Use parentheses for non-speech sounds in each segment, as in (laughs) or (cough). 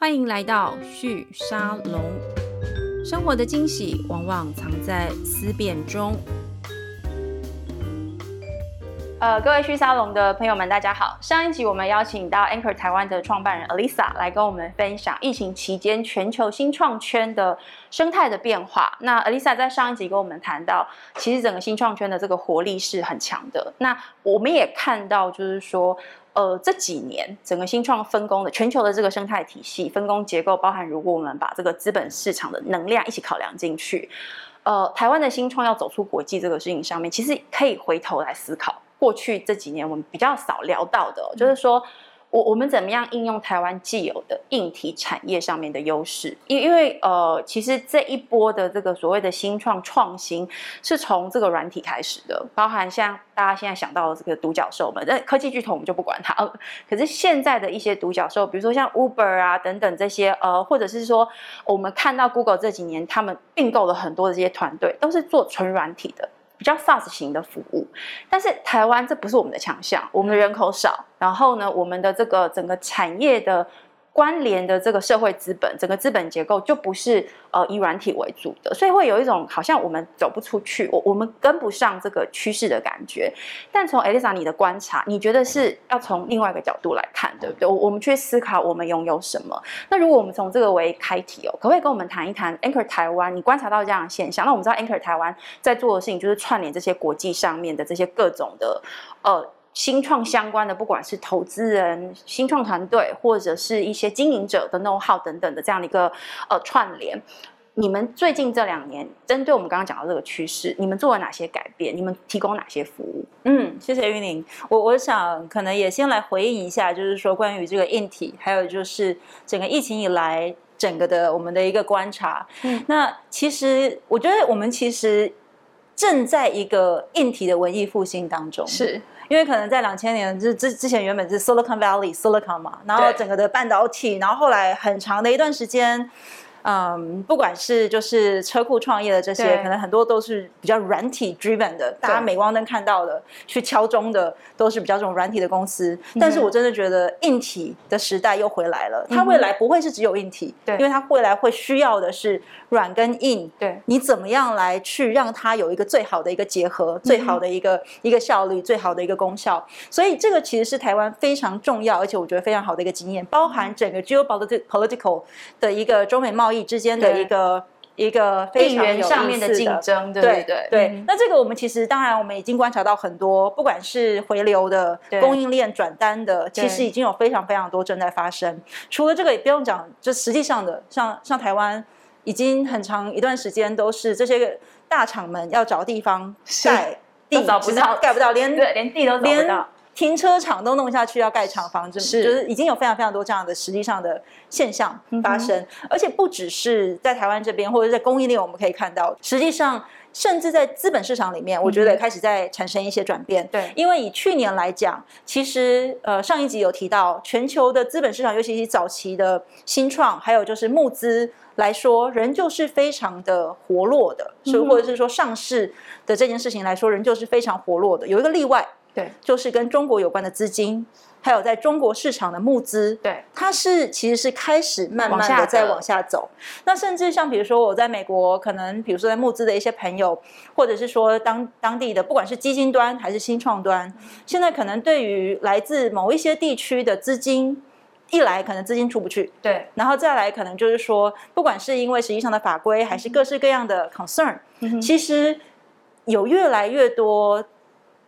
欢迎来到旭沙龙。生活的惊喜往往藏在思辨中。呃，各位旭沙龙的朋友们，大家好。上一集我们邀请到 Anchor 台湾的创办人 Alisa 来跟我们分享疫情期间全球新创圈的生态的变化。那 Alisa 在上一集跟我们谈到，其实整个新创圈的这个活力是很强的。那我们也看到，就是说。呃，这几年整个新创分工的全球的这个生态体系分工结构，包含如果我们把这个资本市场的能量一起考量进去，呃，台湾的新创要走出国际这个事情上面，其实可以回头来思考过去这几年我们比较少聊到的，就是说。我我们怎么样应用台湾既有的硬体产业上面的优势？因因为呃，其实这一波的这个所谓的新创创新是从这个软体开始的，包含像大家现在想到的这个独角兽们，那科技巨头我们就不管它了。可是现在的一些独角兽，比如说像 Uber 啊等等这些，呃，或者是说我们看到 Google 这几年他们并购了很多的这些团队，都是做纯软体的。比较 SaaS 型的服务，但是台湾这不是我们的强项，我们的人口少，然后呢，我们的这个整个产业的。关联的这个社会资本，整个资本结构就不是呃以软体为主的，所以会有一种好像我们走不出去，我我们跟不上这个趋势的感觉。但从 Elisa 你的观察，你觉得是要从另外一个角度来看，对不对？我我们去思考我们拥有什么。那如果我们从这个为开题哦，可不可以跟我们谈一谈 Anchor 台湾？你观察到这样的现象？那我们知道 Anchor 台湾在做的事情就是串联这些国际上面的这些各种的呃。新创相关的，不管是投资人、新创团队，或者是一些经营者的 know how 等等的这样的一个呃串联，你们最近这两年针对我们刚刚讲到这个趋势，你们做了哪些改变？你们提供哪些服务？嗯，谢谢玉玲。我我想可能也先来回应一下，就是说关于这个硬体，还有就是整个疫情以来整个的我们的一个观察。嗯，那其实我觉得我们其实正在一个硬体的文艺复兴当中。是。因为可能在两千年之之之前，原本是 Silicon Valley Silicon 嘛，然后整个的半导体，然后后来很长的一段时间。嗯，不管是就是车库创业的这些，可能很多都是比较软体 driven 的，大家镁光灯看到的去敲钟的，都是比较这种软体的公司。但是我真的觉得硬体的时代又回来了，它未来不会是只有硬体，对，因为它未来会需要的是软跟硬。对，你怎么样来去让它有一个最好的一个结合，最好的一个一个效率，最好的一个功效？所以这个其实是台湾非常重要，而且我觉得非常好的一个经验，包含整个 geopolitical 的一个中美贸易。之间的一个一个非常上面的竞争，对对对对。那这个我们其实当然我们已经观察到很多，不管是回流的供应链转单的，其实已经有非常非常多正在发生。除了这个也不用讲，就实际上的，像像台湾已经很长一段时间都是这些大厂们要找地方盖地找不到，盖不到，连连地都找不到。停车场都弄下去要盖厂房，是。就是已经有非常非常多这样的实际上的现象发生，而且不只是在台湾这边，或者在供应链，我们可以看到，实际上甚至在资本市场里面，我觉得开始在产生一些转变。对，因为以去年来讲，其实呃上一集有提到，全球的资本市场，尤其是早期的新创，还有就是募资来说，仍旧是非常的活络的，所以或者是说上市的这件事情来说，仍旧是非常活络的。有一个例外。对，就是跟中国有关的资金，还有在中国市场的募资，对，它是其实是开始慢慢的在往下走。那甚至像比如说我在美国，可能比如说在募资的一些朋友，或者是说当当地的，不管是基金端还是新创端，现在可能对于来自某一些地区的资金，一来可能资金出不去，对，然后再来可能就是说，不管是因为实际上的法规，还是各式各样的 concern，其实有越来越多。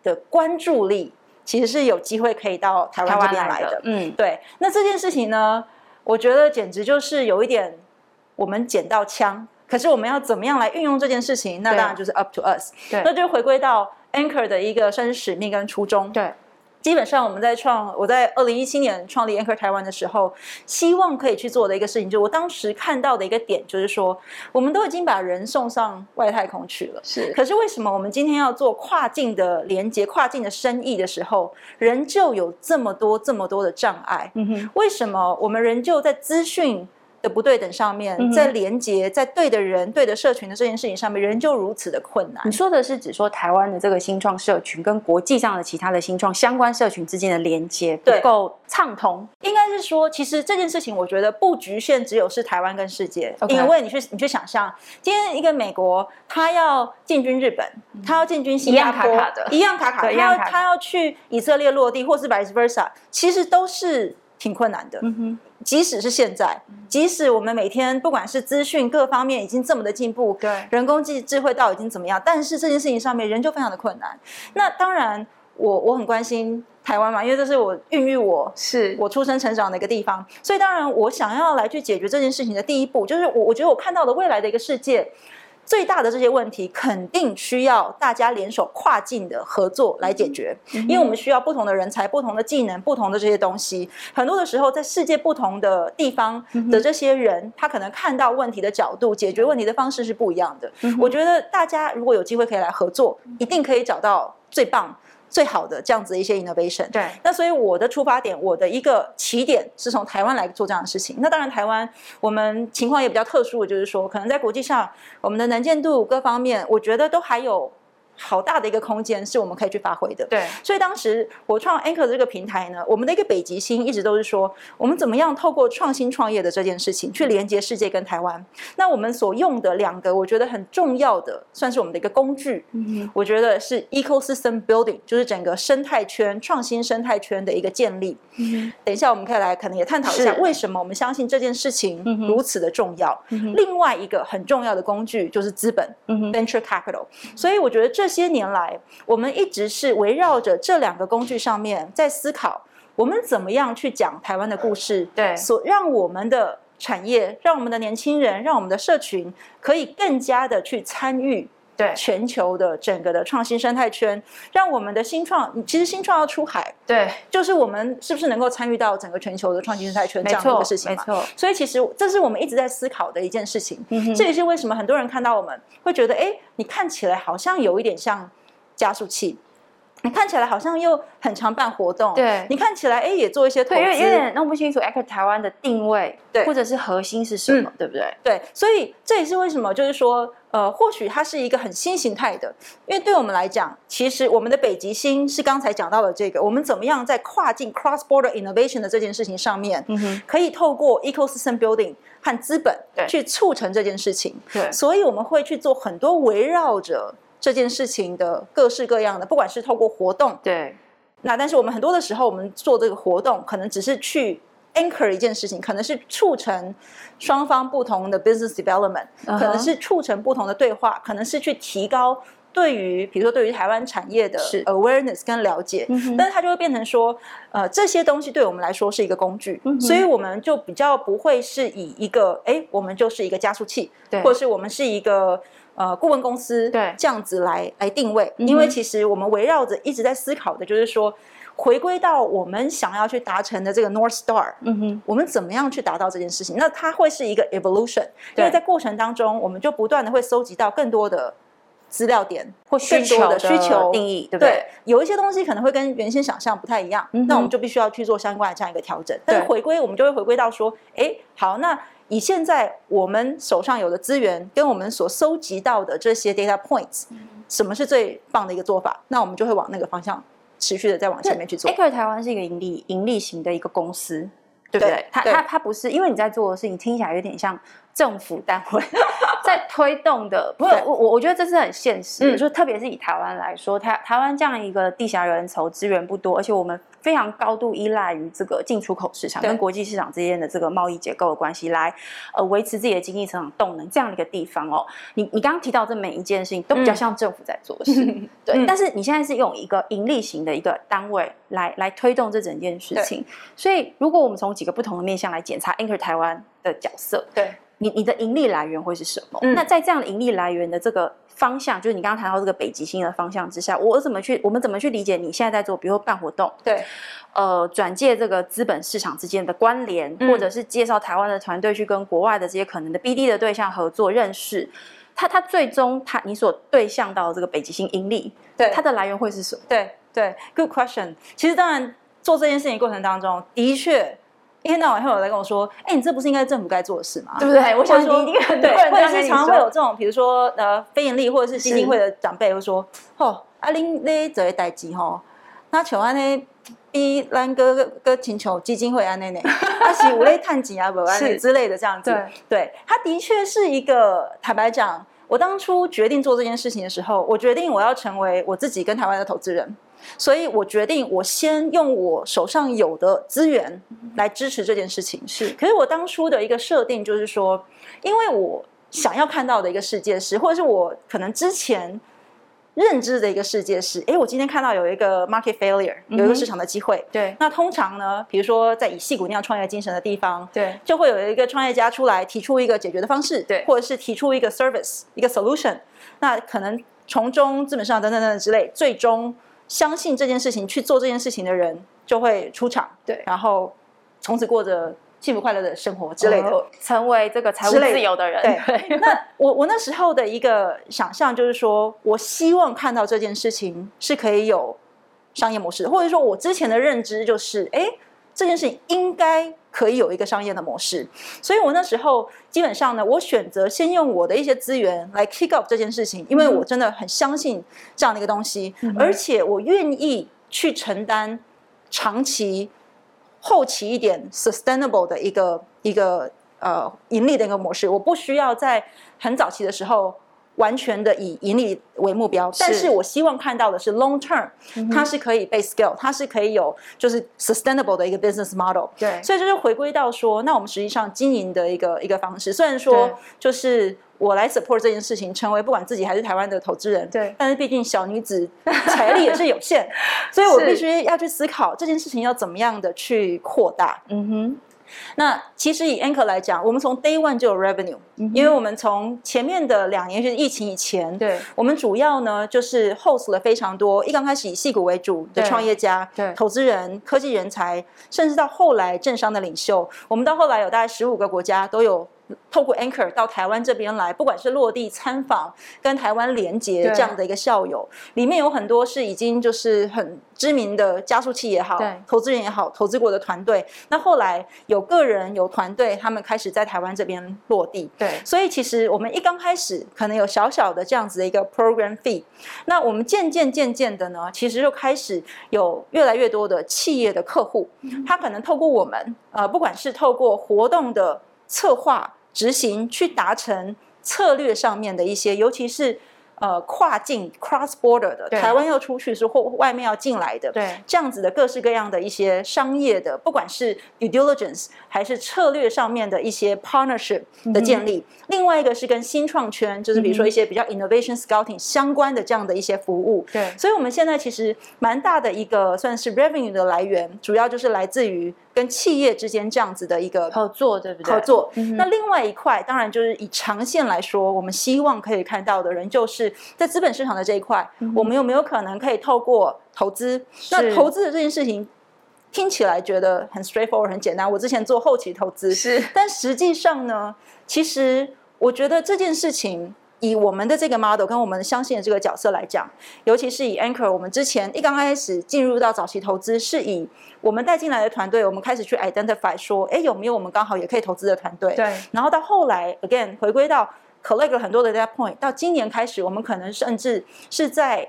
的关注力其实是有机会可以到台湾这边来的，嗯，对。那这件事情呢，我觉得简直就是有一点我们捡到枪，可是我们要怎么样来运用这件事情？那当然就是 up to us。对，那就回归到 Anchor 的一个算是使命跟初衷。对。基本上我们在创，我在二零一七年创立 Anchor 台湾的时候，希望可以去做的一个事情，就我当时看到的一个点，就是说，我们都已经把人送上外太空去了，是。可是为什么我们今天要做跨境的连接、跨境的生意的时候，仍旧有这么多、这么多的障碍？嗯哼。为什么我们仍旧在资讯的不对等上面，在连接在对的人、对的社群的这件事情上面，仍旧如此的困难。你说的是指说台湾的这个新创社群跟国际上的其他的新创相关社群之间的连接不够畅通？应该是说，其实这件事情我觉得不局限只有是台湾跟世界，因为你去你去想象，今天一个美国他要进军日本，他要进军新加坡，一样卡卡，他要他要去以色列落地，或是 vice versa，其实都是。挺困难的，嗯哼。即使是现在，即使我们每天不管是资讯各方面已经这么的进步，对，人工智智慧到已经怎么样，但是这件事情上面仍旧非常的困难。那当然，我我很关心台湾嘛，因为这是我孕育我是我出生成长的一个地方，所以当然我想要来去解决这件事情的第一步，就是我我觉得我看到的未来的一个世界。最大的这些问题，肯定需要大家联手跨境的合作来解决，因为我们需要不同的人才、不同的技能、不同的这些东西。很多的时候，在世界不同的地方的这些人，他可能看到问题的角度、解决问题的方式是不一样的。我觉得大家如果有机会可以来合作，一定可以找到最棒。最好的这样子的一些 innovation，对。那所以我的出发点，我的一个起点是从台湾来做这样的事情。那当然，台湾我们情况也比较特殊的就是说，可能在国际上，我们的能见度各方面，我觉得都还有。好大的一个空间是我们可以去发挥的。对，所以当时我创 Anchor 这个平台呢，我们的一个北极星一直都是说，我们怎么样透过创新创业的这件事情，去连接世界跟台湾。那我们所用的两个我觉得很重要的，算是我们的一个工具。嗯，我觉得是 ecosystem building，就是整个生态圈、创新生态圈的一个建立。嗯，等一下我们可以来可能也探讨一下，为什么我们相信这件事情如此的重要。另外一个很重要的工具就是资本，venture capital。所以我觉得这。些年来，我们一直是围绕着这两个工具上面在思考，我们怎么样去讲台湾的故事，对，所让我们的产业，让我们的年轻人，让我们的社群可以更加的去参与。对全球的整个的创新生态圈，让我们的新创，其实新创要出海，对，就是我们是不是能够参与到整个全球的创新生态圈这样的一个事情嘛？没错，所以其实这是我们一直在思考的一件事情。这也是为什么很多人看到我们会觉得，哎，你看起来好像有一点像加速器。你看起来好像又很常办活动，对你看起来哎也做一些投资，有点弄不清楚 Echo 台湾的定位，对，或者是核心是什么，对不对？对，所以这也是为什么，就是说，呃，或许它是一个很新形态的，因为对我们来讲，其实我们的北极星是刚才讲到的这个，我们怎么样在跨境 cross border innovation 的这件事情上面，可以透过 ecosystem building 和资本去促成这件事情，对，所以我们会去做很多围绕着。这件事情的各式各样的，不管是透过活动，对，那但是我们很多的时候，我们做这个活动，可能只是去 anchor 一件事情，可能是促成双方不同的 business development，可能是促成不同的对话，可能是去提高对于比如说对于台湾产业的 awareness 跟了解，但是它就会变成说，呃，这些东西对我们来说是一个工具，所以我们就比较不会是以一个，哎，我们就是一个加速器，对，或者是我们是一个。呃，顾问公司对。这样子来来定位，因为其实我们围绕着一直在思考的，就是说回归到我们想要去达成的这个 North Star，嗯哼，我们怎么样去达到这件事情？那它会是一个 evolution，因为在过程当中，我们就不断的会搜集到更多的资料点或需求的需求定义，对不对？有一些东西可能会跟原先想象不太一样，那我们就必须要去做相关的这样一个调整。但是回归，我们就会回归到说，哎，好，那。以现在我们手上有的资源，跟我们所收集到的这些 data points，什么是最棒的一个做法？那我们就会往那个方向持续的在往前面去做。Echo 台湾是一个盈利盈利型的一个公司，对不对？它它它不是，因为你在做的事情听起来有点像政府单位 (laughs) 在推动的。(laughs) 不是我我我觉得这是很现实，就特别是以台湾来说，台台湾这样一个地狭人稠、资源不多，而且我们。非常高度依赖于这个进出口市场跟国际市场之间的这个贸易结构的关系，来呃维持自己的经济成长动能这样的一个地方哦。你你刚刚提到这每一件事情都比较像政府在做事，(laughs) 对。但是你现在是用一个盈利型的一个单位来来推动这整件事情，所以如果我们从几个不同的面向来检查 Anchor 台湾的角色，对你你的盈利来源会是什么？那在这样的盈利来源的这个。方向就是你刚刚谈到这个北极星的方向之下，我怎么去？我们怎么去理解你现在在做？比如说办活动，对，呃，转介这个资本市场之间的关联，或者是介绍台湾的团队去跟国外的这些可能的 BD 的对象合作认识。它它最终它你所对象到这个北极星盈利，对它的来源会是什么？对对，Good question。其实当然做这件事情过程当中，的确一天到晚会有人来跟我说，哎，你这不是应该政府该做的事吗？对不对？我想说，对，或者是常常会有这种，比如说呃，非盈利或者是基金会的长辈会说，哦，阿玲咧这些代志吼，那像安尼比咱哥哥请求基金会安尼呢，阿是无咧探钱啊，不安尼之类的这样子。对，对，他的确是一个坦白讲。我当初决定做这件事情的时候，我决定我要成为我自己跟台湾的投资人，所以我决定我先用我手上有的资源来支持这件事情。是，可是我当初的一个设定就是说，因为我想要看到的一个世界是，或者是我可能之前。认知的一个世界是，哎，我今天看到有一个 market failure，有一个市场的机会。对，那通常呢，比如说在以戏骨那样创业精神的地方，对，就会有一个创业家出来提出一个解决的方式，对，或者是提出一个 service，一个 solution。那可能从中资本上等等等等之类，最终相信这件事情去做这件事情的人就会出场，对，然后从此过着。幸福快乐的生活之类的，成为这个财务自由的人。对，(laughs) 那我我那时候的一个想象就是说，我希望看到这件事情是可以有商业模式，或者说我之前的认知就是，哎，这件事情应该可以有一个商业的模式。所以我那时候基本上呢，我选择先用我的一些资源来 kick off 这件事情，因为我真的很相信这样的一个东西，而且我愿意去承担长期。后期一点 sustainable 的一个一个呃盈利的一个模式，我不需要在很早期的时候完全的以盈利为目标，但是我希望看到的是 long term，它是可以被 scale，它是可以有就是 sustainable 的一个 business model。对，所以就是回归到说，那我们实际上经营的一个一个方式，虽然说就是。我来 support 这件事情，成为不管自己还是台湾的投资人。对，但是毕竟小女子财力也是有限，(laughs) 所以我必须要去思考这件事情要怎么样的去扩大。嗯哼。那其实以 Anchor 来讲，我们从 Day One 就有 Revenue，因为我们从前面的两年就是疫情以前，对，我们主要呢就是 host 了非常多，一刚开始以戏股为主的创业家、对，投资人、科技人才，甚至到后来政商的领袖，我们到后来有大概十五个国家都有。透过 Anchor 到台湾这边来，不管是落地参访、跟台湾连接这样的一个校友，里面有很多是已经就是很知名的加速器也好，投资人也好，投资过的团队。那后来有个人有团队，他们开始在台湾这边落地。对，所以其实我们一刚开始可能有小小的这样子的一个 program fee，那我们渐渐渐渐的呢，其实就开始有越来越多的企业的客户，他可能透过我们，呃，不管是透过活动的策划。执行去达成策略上面的一些，尤其是。呃，跨境 cross border 的，台湾要出去是或外面要进来的，对，这样子的各式各样的一些商业的，不管是 due diligence 还是策略上面的一些 partnership 的建立。另外一个是跟新创圈，就是比如说一些比较 innovation scouting 相关的这样的一些服务。对，所以我们现在其实蛮大的一个算是 revenue 的来源，主要就是来自于跟企业之间这样子的一个合作，对不对？合作。那另外一块，当然就是以长线来说，我们希望可以看到的人就是。在资本市场的这一块，我们有没有可能可以透过投资？那投资的这件事情听起来觉得很 straightforward 很简单。我之前做后期投资，是，但实际上呢，其实我觉得这件事情以我们的这个 model 跟我们相信的这个角色来讲，尤其是以 Anchor，我们之前一刚开始进入到早期投资，是以我们带进来的团队，我们开始去 identify 说，哎，有没有我们刚好也可以投资的团队？对，然后到后来 again 回归到。collect 了很多的 data point，到今年开始，我们可能甚至是在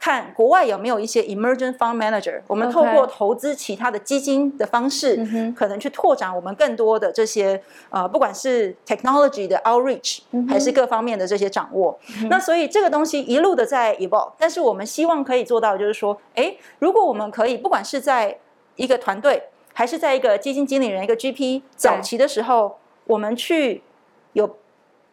看国外有没有一些 emerging fund manager，我们透过投资其他的基金的方式，可能去拓展我们更多的这些呃，不管是 technology 的 outreach，还是各方面的这些掌握。那所以这个东西一路的在 evolve，但是我们希望可以做到，就是说，哎，如果我们可以，不管是在一个团队，还是在一个基金经理人一个 GP 早期的时候，我们去有。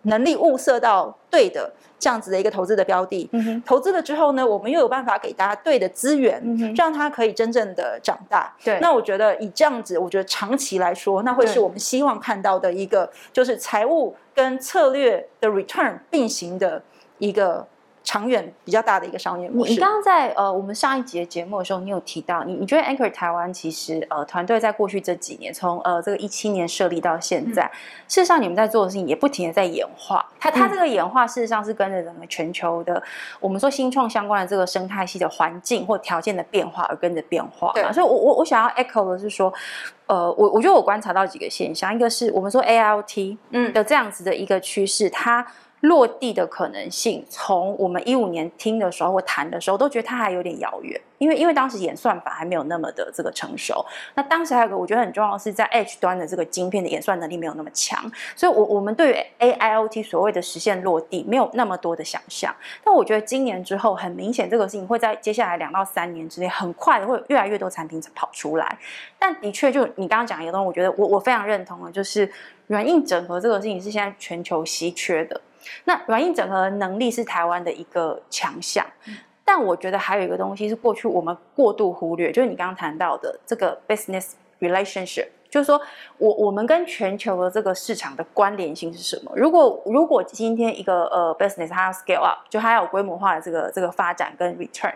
能力物色到对的这样子的一个投资的标的，投资了之后呢，我们又有办法给大家对的资源，让它可以真正的长大。对，那我觉得以这样子，我觉得长期来说，那会是我们希望看到的一个，就是财务跟策略的 return 并行的一个长远比较大的一个商业模式。你刚刚在呃我们上一集的节目的时候，你有提到，你你觉得 Anchor 台湾其实呃团队在过去这几年，从呃这个一七年设立到现在，事实上你们在做的事情也不停的在演化。它它这个演化事实上是跟着整个全球的我们说新创相关的这个生态系的环境或条件的变化而跟着变化对。所以我我我想要 echo 的是说，呃我我觉得我观察到几个现象，一个是我们说 AIoT 嗯的这样子的一个趋势，它。落地的可能性，从我们一五年听的时候或谈的时候，都觉得它还有点遥远，因为因为当时演算法还没有那么的这个成熟。那当时还有个我觉得很重要的是，在 H 端的这个晶片的演算能力没有那么强，所以我我们对于 AIoT 所谓的实现落地没有那么多的想象。但我觉得今年之后，很明显这个事情会在接下来两到三年之内，很快的会越来越多产品跑出来。但的确，就你刚刚讲一个东西，我觉得我我非常认同的，就是软硬整合这个事情是现在全球稀缺的。那软硬整合能力是台湾的一个强项，但我觉得还有一个东西是过去我们过度忽略，就是你刚刚谈到的这个 business relationship，就是说我我们跟全球的这个市场的关联性是什么？如果如果今天一个呃 business 它要 scale up，就它要有规模化的这个这个发展跟 return。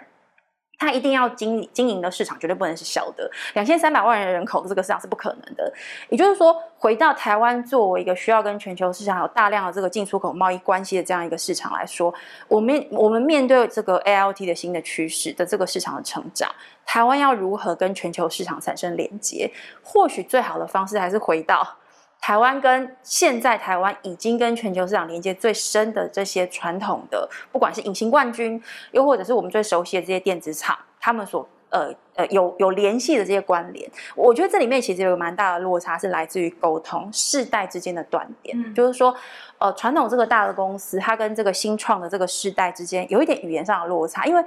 它一定要经经营的市场绝对不能是小的，两千三百万人人口的这个市场是不可能的。也就是说，回到台湾作为一个需要跟全球市场有大量的这个进出口贸易关系的这样一个市场来说，我们我们面对这个 A L T 的新的趋势的这个市场的成长，台湾要如何跟全球市场产生连接？或许最好的方式还是回到。台湾跟现在台湾已经跟全球市场连接最深的这些传统的，不管是隐形冠军，又或者是我们最熟悉的这些电子厂，他们所呃呃有有联系的这些关联，我觉得这里面其实有个蛮大的落差，是来自于沟通世代之间的断点。就是说，呃，传统这个大的公司，它跟这个新创的这个世代之间有一点语言上的落差，因为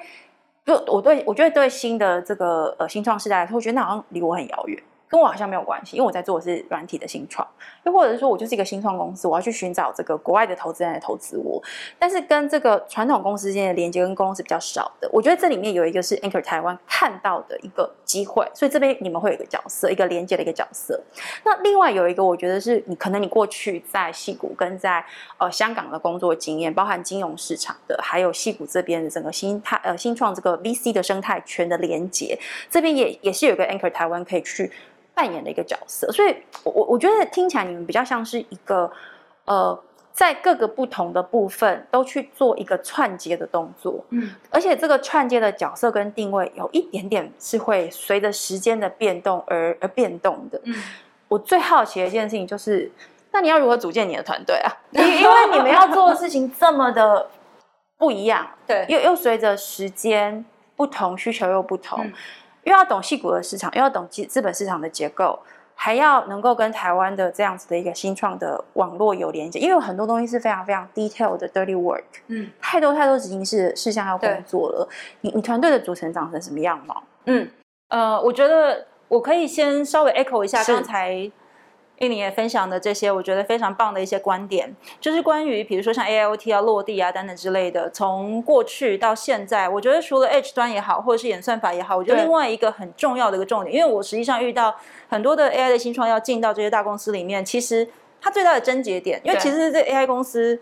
就我对我觉得对新的这个呃新创世代来说，我觉得那好像离我很遥远。跟我好像没有关系，因为我在做的是软体的新创，又或者是说我就是一个新创公司，我要去寻找这个国外的投资人来投资我。但是跟这个传统公司之间的连接跟沟通是比较少的。我觉得这里面有一个是 Anchor 台湾看到的一个机会，所以这边你们会有一个角色，一个连接的一个角色。那另外有一个，我觉得是你可能你过去在戏谷跟在呃香港的工作经验，包含金融市场的，还有戏谷这边的整个新态呃新创这个 VC 的生态圈的连接，这边也也是有个 Anchor 台湾可以去。扮演的一个角色，所以，我我我觉得听起来你们比较像是一个，呃，在各个不同的部分都去做一个串接的动作，嗯，而且这个串接的角色跟定位有一点点是会随着时间的变动而而变动的，嗯，我最好奇的一件事情就是，那你要如何组建你的团队啊？(laughs) 因因为你们要做的事情这么的不一样，对，又又随着时间不同，需求又不同。又要懂细股的市场，又要懂资资本市场的结构，还要能够跟台湾的这样子的一个新创的网络有连接，因为有很多东西是非常非常 detailed 的 dirty work，嗯，太多太多执行事事项要工作了。你你团队的组成长成什么样貌？嗯，呃，我觉得我可以先稍微 echo 一下刚才。跟你也分享的这些，我觉得非常棒的一些观点，就是关于比如说像 A I O T 要落地啊等等之类的，从过去到现在，我觉得除了 H 端也好，或者是演算法也好，我觉得另外一个很重要的一个重点，因为我实际上遇到很多的 A I 的新创要进到这些大公司里面，其实它最大的症结点，因为其实这 A I 公司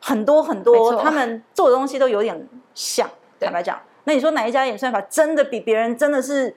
很多很多，他们做的东西都有点像，坦白讲，那你说哪一家演算法真的比别人真的是？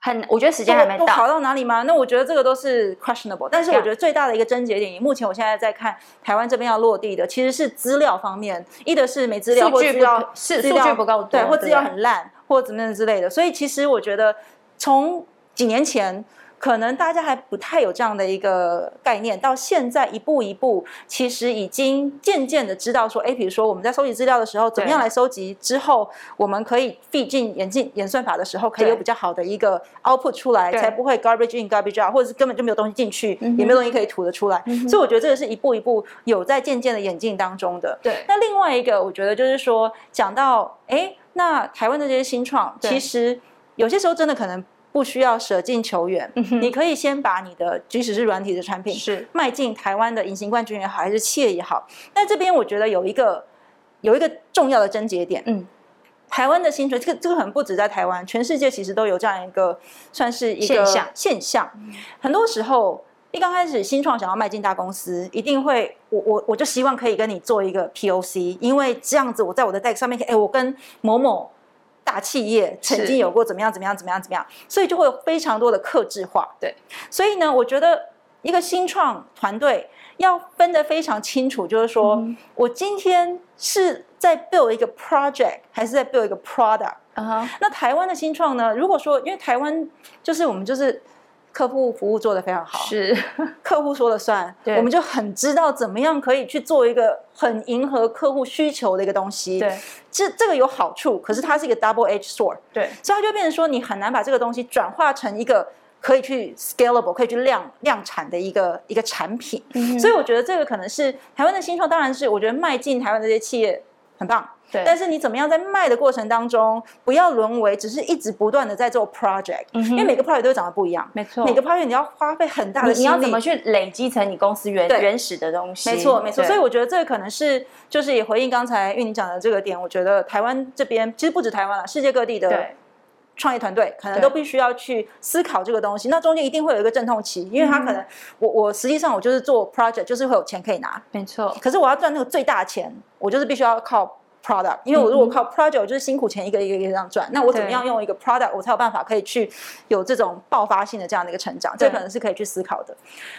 很，我觉得时间还没到，好到哪里吗？那我觉得这个都是 questionable。但是我觉得最大的一个症结点，目前我现在在看台湾这边要落地的，其实是资料方面，一的是没资料，数据不够是数据不够多，对，或资料很烂，或怎么样之类的。所以其实我觉得从几年前。可能大家还不太有这样的一个概念，到现在一步一步，其实已经渐渐的知道说，哎，比如说我们在收集资料的时候，怎么样来收集之后，我们可以费进演进演算法的时候，可以有比较好的一个 output 出来，才不会 garbage in garbage out，或者是根本就没有东西进去，也没有东西可以吐得出来。所以我觉得这个是一步一步有在渐渐的演进当中的。对。那另外一个，我觉得就是说，讲到哎，那台湾的这些新创，其实有些时候真的可能。不需要舍近求远，你可以先把你的，即使是软体的产品，是。迈进台湾的隐形冠军也好，还是企业也好。但这边我觉得有一个有一个重要的症结点，嗯，台湾的新创，这个这个很不止在台湾，全世界其实都有这样一个算是一个现象。现象，很多时候一刚开始新创想要迈进大公司，一定会我我我就希望可以跟你做一个 POC，因为这样子我在我的 deck 上面，哎，我跟某某大企业曾经有过怎么样怎么样怎么样怎么样，所以就会有非常多的克制化。对，所以呢，我觉得一个新创团队要分得非常清楚，就是说我今天是在 build 一个 project，还是在 build 一个 product。那台湾的新创呢？如果说因为台湾就是我们就是。客户服务做得非常好，是客户说了算，我们就很知道怎么样可以去做一个很迎合客户需求的一个东西。对，这这个有好处，可是它是一个 double edge sword。对，所以它就变成说，你很难把这个东西转化成一个可以去 scalable、可以去量量产的一个一个产品。所以我觉得这个可能是台湾的新创，当然是我觉得迈进台湾这些企业很棒。对，但是你怎么样在卖的过程当中，不要沦为只是一直不断的在做 project，因为每个 project 都会长得不一样，没错，每个 project 你要花费很大的你要怎么去累积成你公司原原始的东西？没错，没错。所以我觉得这个可能是，就是也回应刚才玉宁讲的这个点，我觉得台湾这边其实不止台湾了，世界各地的创业团队可能都必须要去思考这个东西。那中间一定会有一个阵痛期，因为他可能我我实际上我就是做 project，就是会有钱可以拿，没错。可是我要赚那个最大钱，我就是必须要靠。product，因为我如果靠 project，就是辛苦钱一个一个一个这样赚，那我怎么样用一个 product，我才有办法可以去有这种爆发性的这样的一个成长？这可能是可以去思考的。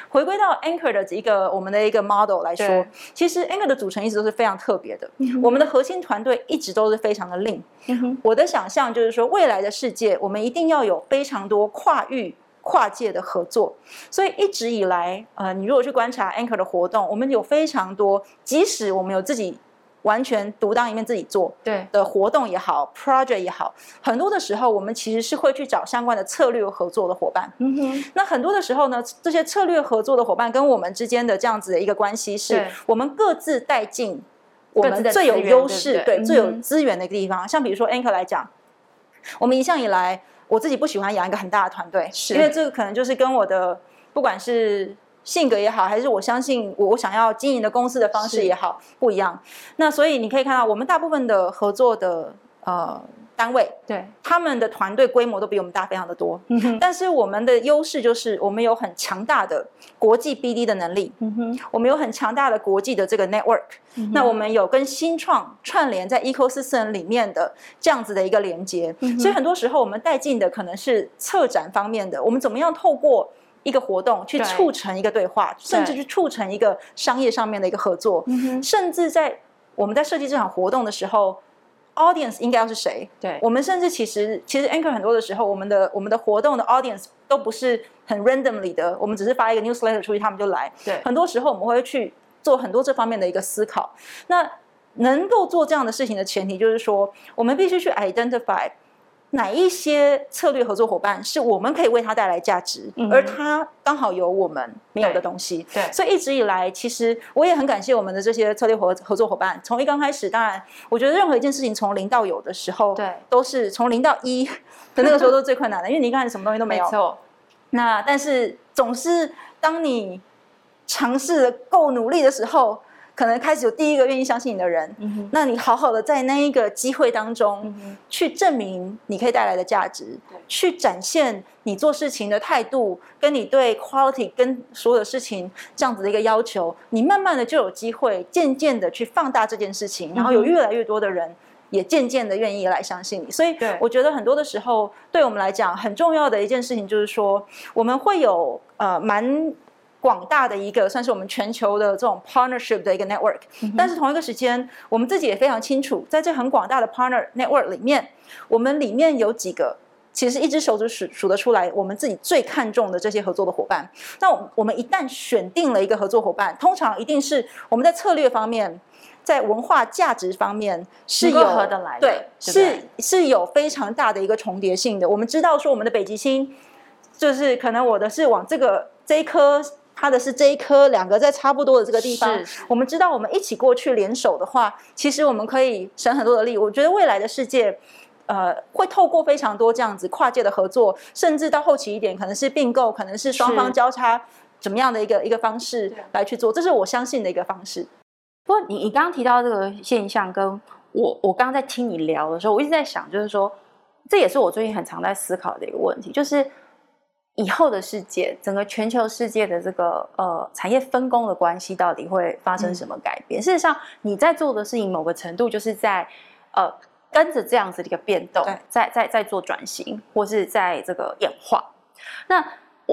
回归到 Anchor 的一个我们的一个 model 来说，其实 Anchor 的组成一直都是非常特别的。我们的核心团队一直都是非常的 lean。我的想象就是说，未来的世界，我们一定要有非常多跨域、跨界的合作。所以一直以来，呃，你如果去观察 Anchor 的活动，我们有非常多，即使我们有自己。完全独当一面自己做对的活动也好，project 也好，很多的时候我们其实是会去找相关的策略合作的伙伴。嗯哼，那很多的时候呢，这些策略合作的伙伴跟我们之间的这样子的一个关系，是我们各自带进我们最有优势、对最有资源的一个地方。像比如说 Anchor 来讲，我们一向以来，我自己不喜欢养一个很大的团队，因为这个可能就是跟我的不管是。性格也好，还是我相信我我想要经营的公司的方式也好，不一样。那所以你可以看到，我们大部分的合作的呃单位，对他们的团队规模都比我们大非常的多。嗯哼。但是我们的优势就是我们有很强大的国际 BD 的能力。嗯哼。我们有很强大的国际的这个 network。嗯。那我们有跟新创串联在 ecosystem 里面的这样子的一个连接。嗯。所以很多时候我们带进的可能是策展方面的，我们怎么样透过。一个活动去促成一个对话，甚至去促成一个商业上面的一个合作，甚至在我们在设计这场活动的时候，audience 应该要是谁？对，我们甚至其实其实 anchor 很多的时候，我们的我们的活动的 audience 都不是很 randomly 的，我们只是发一个 newsletter 出去，他们就来。对，很多时候我们会去做很多这方面的一个思考。那能够做这样的事情的前提，就是说我们必须去 identify。哪一些策略合作伙伴是我们可以为他带来价值，而他刚好有我们没有的东西？对，所以一直以来，其实我也很感谢我们的这些策略合合作伙伴。从一刚开始，当然，我觉得任何一件事情从零到有的时候，对，都是从零到一的那个时候都是最困难的，因为你一开始什么东西都没有。没错。那但是总是当你尝试的够努力的时候。可能开始有第一个愿意相信你的人，那你好好的在那一个机会当中去证明你可以带来的价值，去展现你做事情的态度，跟你对 quality 跟所有的事情这样子的一个要求，你慢慢的就有机会渐渐的去放大这件事情，然后有越来越多的人也渐渐的愿意来相信你。所以我觉得很多的时候，对我们来讲很重要的一件事情就是说，我们会有呃蛮。广大的一个算是我们全球的这种 partnership 的一个 network，但是同一个时间，我们自己也非常清楚，在这很广大的 partner network 里面，我们里面有几个，其实一只手指数数得出来，我们自己最看重的这些合作的伙伴。那我们一旦选定了一个合作伙伴，通常一定是我们在策略方面，在文化价值方面是有合得来，对，是是有非常大的一个重叠性的。我们知道说，我们的北极星就是可能我的是往这个这一颗。它的是这一颗，两个在差不多的这个地方。我们知道，我们一起过去联手的话，其实我们可以省很多的力。我觉得未来的世界，呃，会透过非常多这样子跨界的合作，甚至到后期一点，可能是并购，可能是双方交叉怎么样的一个一个方式来去做，这是我相信的一个方式。不过，你你刚刚提到这个现象，跟我我刚刚在听你聊的时候，我一直在想，就是说，这也是我最近很常在思考的一个问题，就是。以后的世界，整个全球世界的这个呃产业分工的关系到底会发生什么改变？事实上，你在做的事情某个程度就是在呃跟着这样子的一个变动，在在在做转型，或是在这个演化。那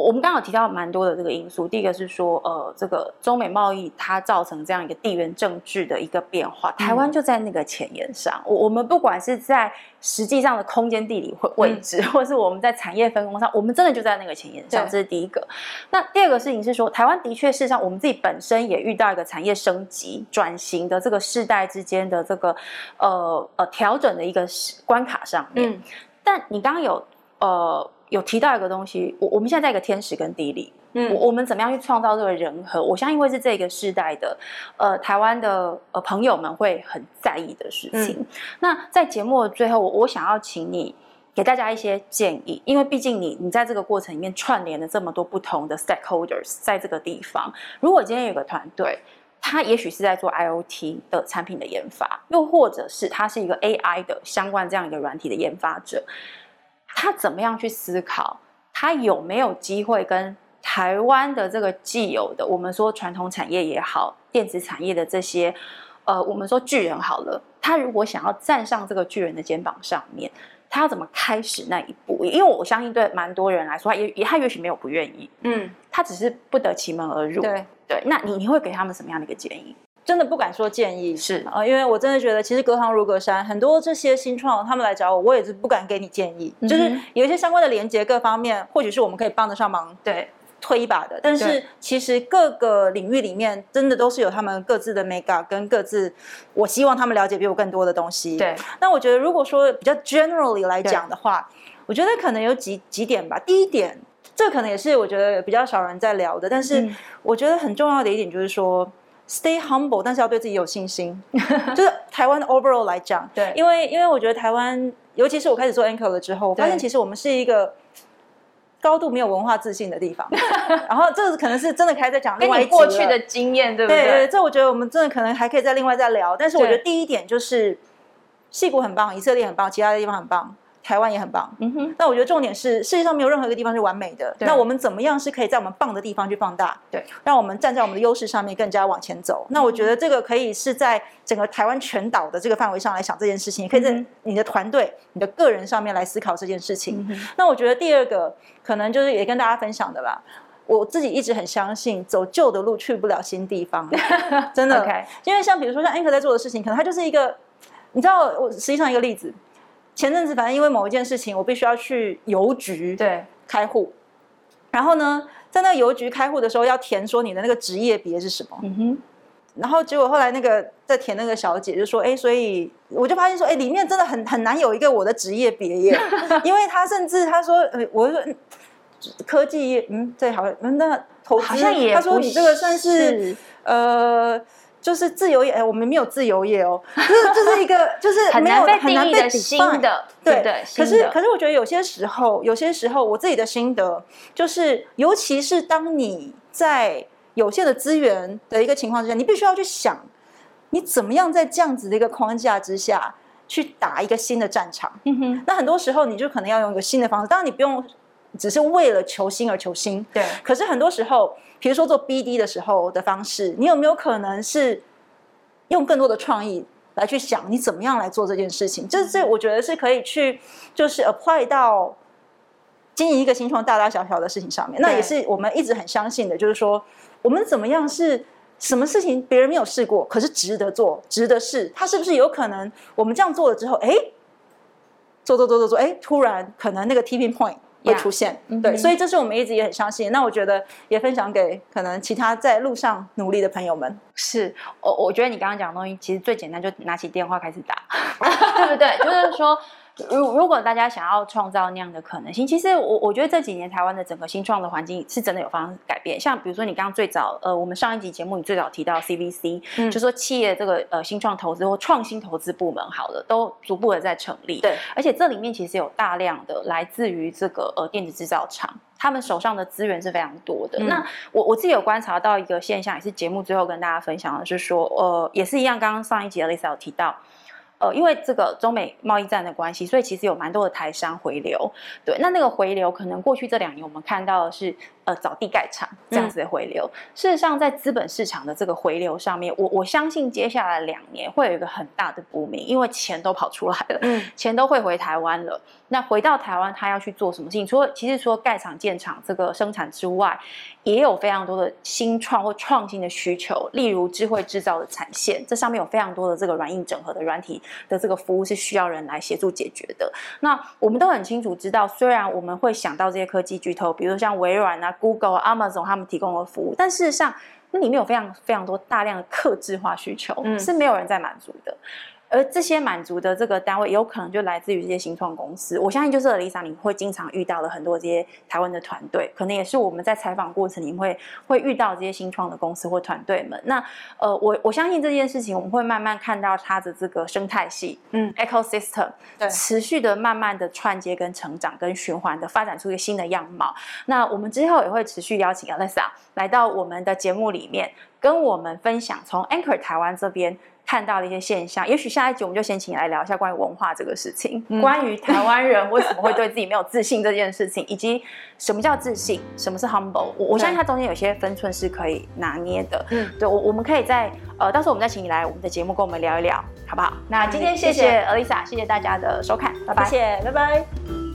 我们刚刚有提到蛮多的这个因素，第一个是说，呃，这个中美贸易它造成这样一个地缘政治的一个变化，台湾就在那个前沿上。我我们不管是在实际上的空间地理位位置，或是我们在产业分工上，我们真的就在那个前沿上。这是第一个。那第二个事情是说，台湾的确事实上，我们自己本身也遇到一个产业升级转型的这个世代之间的这个呃呃调整的一个关卡上面。嗯。但你刚刚有呃。有提到一个东西，我我们现在在一个天时跟地利，嗯，我我们怎么样去创造这个人和？我相信会是这个世代的，呃，台湾的呃朋友们会很在意的事情。那在节目的最后，我我想要请你给大家一些建议，因为毕竟你你在这个过程里面串联了这么多不同的 stakeholders 在这个地方。如果今天有个团队，他也许是在做 IOT 的产品的研发，又或者是他是一个 AI 的相关这样一个软体的研发者。他怎么样去思考？他有没有机会跟台湾的这个既有的，我们说传统产业也好，电子产业的这些，呃，我们说巨人好了，他如果想要站上这个巨人的肩膀上面，他要怎么开始那一步？因为我相信对蛮多人来说，也也他也许没有不愿意，嗯，他只是不得其门而入。对对，那你你会给他们什么样的一个建议？真的不敢说建议是啊，因为我真的觉得其实隔行如隔山，很多这些新创他们来找我，我也是不敢给你建议。就是有一些相关的连接各方面，或许是我们可以帮得上忙，对，推一把的。但是其实各个领域里面，真的都是有他们各自的 mega 跟各自，我希望他们了解比我更多的东西。对，那我觉得如果说比较 generally 来讲的话，我觉得可能有几几点吧。第一点，这可能也是我觉得比较少人在聊的，但是我觉得很重要的一点就是说。Stay humble，但是要对自己有信心。(laughs) 就是台湾 overall 来讲，对，因为因为我觉得台湾，尤其是我开始做 anchor 了之后，我发现其实我们是一个高度没有文化自信的地方。(laughs) 然后这个可能是真的可以再讲另外一过去的经验，对不对？对，这我觉得我们真的可能还可以再另外再聊。但是我觉得第一点就是，戏骨很棒，以色列很棒，其他的地方很棒。台湾也很棒，嗯哼。那我觉得重点是，世界上没有任何一个地方是完美的。那我们怎么样是可以在我们棒的地方去放大？对，让我们站在我们的优势上面更加往前走。那我觉得这个可以是在整个台湾全岛的这个范围上来想这件事情，也可以在你的团队、你的个人上面来思考这件事情。那我觉得第二个可能就是也跟大家分享的吧。我自己一直很相信，走旧的路去不了新地方，(laughs) 真的。因为像比如说像 Anchor 在做的事情，可能它就是一个，你知道，我实际上一个例子。前阵子，反正因为某一件事情，我必须要去邮局对开户。然后呢，在那个邮局开户的时候，要填说你的那个职业别是什么。嗯哼。然后结果后来那个在填那个小姐就说：“哎，所以我就发现说，哎，里面真的很很难有一个我的职业别耶，(laughs) 因为他甚至他说，呃，我说科技业，嗯，对，好，那投资，他说你这个算是呃。”就是自由业，哎，我们没有自由业哦，就是就是一个就是很难被定义的新的，对对。可是可是，我觉得有些时候，有些时候，我自己的心得就是，尤其是当你在有限的资源的一个情况之下，你必须要去想，你怎么样在这样子的一个框架之下去打一个新的战场。嗯哼。那很多时候，你就可能要用一个新的方式，当然你不用只是为了求新而求新，对。可是很多时候。比如说做 BD 的时候的方式，你有没有可能是用更多的创意来去想你怎么样来做这件事情？这这我觉得是可以去就是 apply 到经营一个新创大大小小的事情上面。那也是我们一直很相信的，就是说我们怎么样是什么事情别人没有试过，可是值得做，值得试。它是不是有可能我们这样做了之后，哎，做做做做做，哎，突然可能那个 tipping point。会出现，对，所以这是我们一直也很相信。那我觉得也分享给可能其他在路上努力的朋友们。是，我我觉得你刚刚讲的东西其实最简单，就拿起电话开始打，(laughs) 对不对？就是说。如如果大家想要创造那样的可能性，其实我我觉得这几年台湾的整个新创的环境是真的有发生改变。像比如说你刚刚最早呃，我们上一集节目你最早提到 CVC，就说企业这个呃新创投资或创新投资部门，好了，都逐步的在成立。对，而且这里面其实有大量的来自于这个呃电子制造厂，他们手上的资源是非常多的。那我我自己有观察到一个现象，也是节目最后跟大家分享的是说，呃，也是一样，刚刚上一集的 Lisa 有提到。呃，因为这个中美贸易战的关系，所以其实有蛮多的台商回流。对，那那个回流可能过去这两年我们看到的是呃找地盖厂这样子的回流。事实上，在资本市场的这个回流上面，我我相信接下来两年会有一个很大的不明，因为钱都跑出来了，嗯，钱都会回台湾了。那回到台湾，他要去做什么事情？除了其实说盖厂建厂这个生产之外，也有非常多的新创或创新的需求，例如智慧制造的产线，这上面有非常多的这个软硬整合的软体的这个服务是需要人来协助解决的。那我们都很清楚知道，虽然我们会想到这些科技巨头，比如像微软啊、Google、Amazon 他们提供的服务，但事实上那里面有非常非常多大量的客制化需求，是没有人在满足的。而这些满足的这个单位，有可能就来自于这些新创公司。我相信，就是 Lisa，你会经常遇到的很多这些台湾的团队，可能也是我们在采访过程里会会遇到这些新创的公司或团队们。那呃，我我相信这件事情，我们会慢慢看到它的这个生态系，嗯，ecosystem，对，持续的慢慢的串接跟成长跟循环的发展出一个新的样貌。那我们之后也会持续邀请 Lisa 来到我们的节目里面，跟我们分享从 Anchor 台湾这边。看到的一些现象，也许下一集我们就先请你来聊一下关于文化这个事情，关于台湾人为什么会对自己没有自信这件事情，以及什么叫自信，什么是 humble。我我相信它中间有些分寸是可以拿捏的。嗯，对，我我们可以在呃，到时候我们再请你来我们的节目跟我们聊一聊，好不好？那今天谢谢 Alisa，谢谢大家的收看，拜拜，谢谢，拜拜。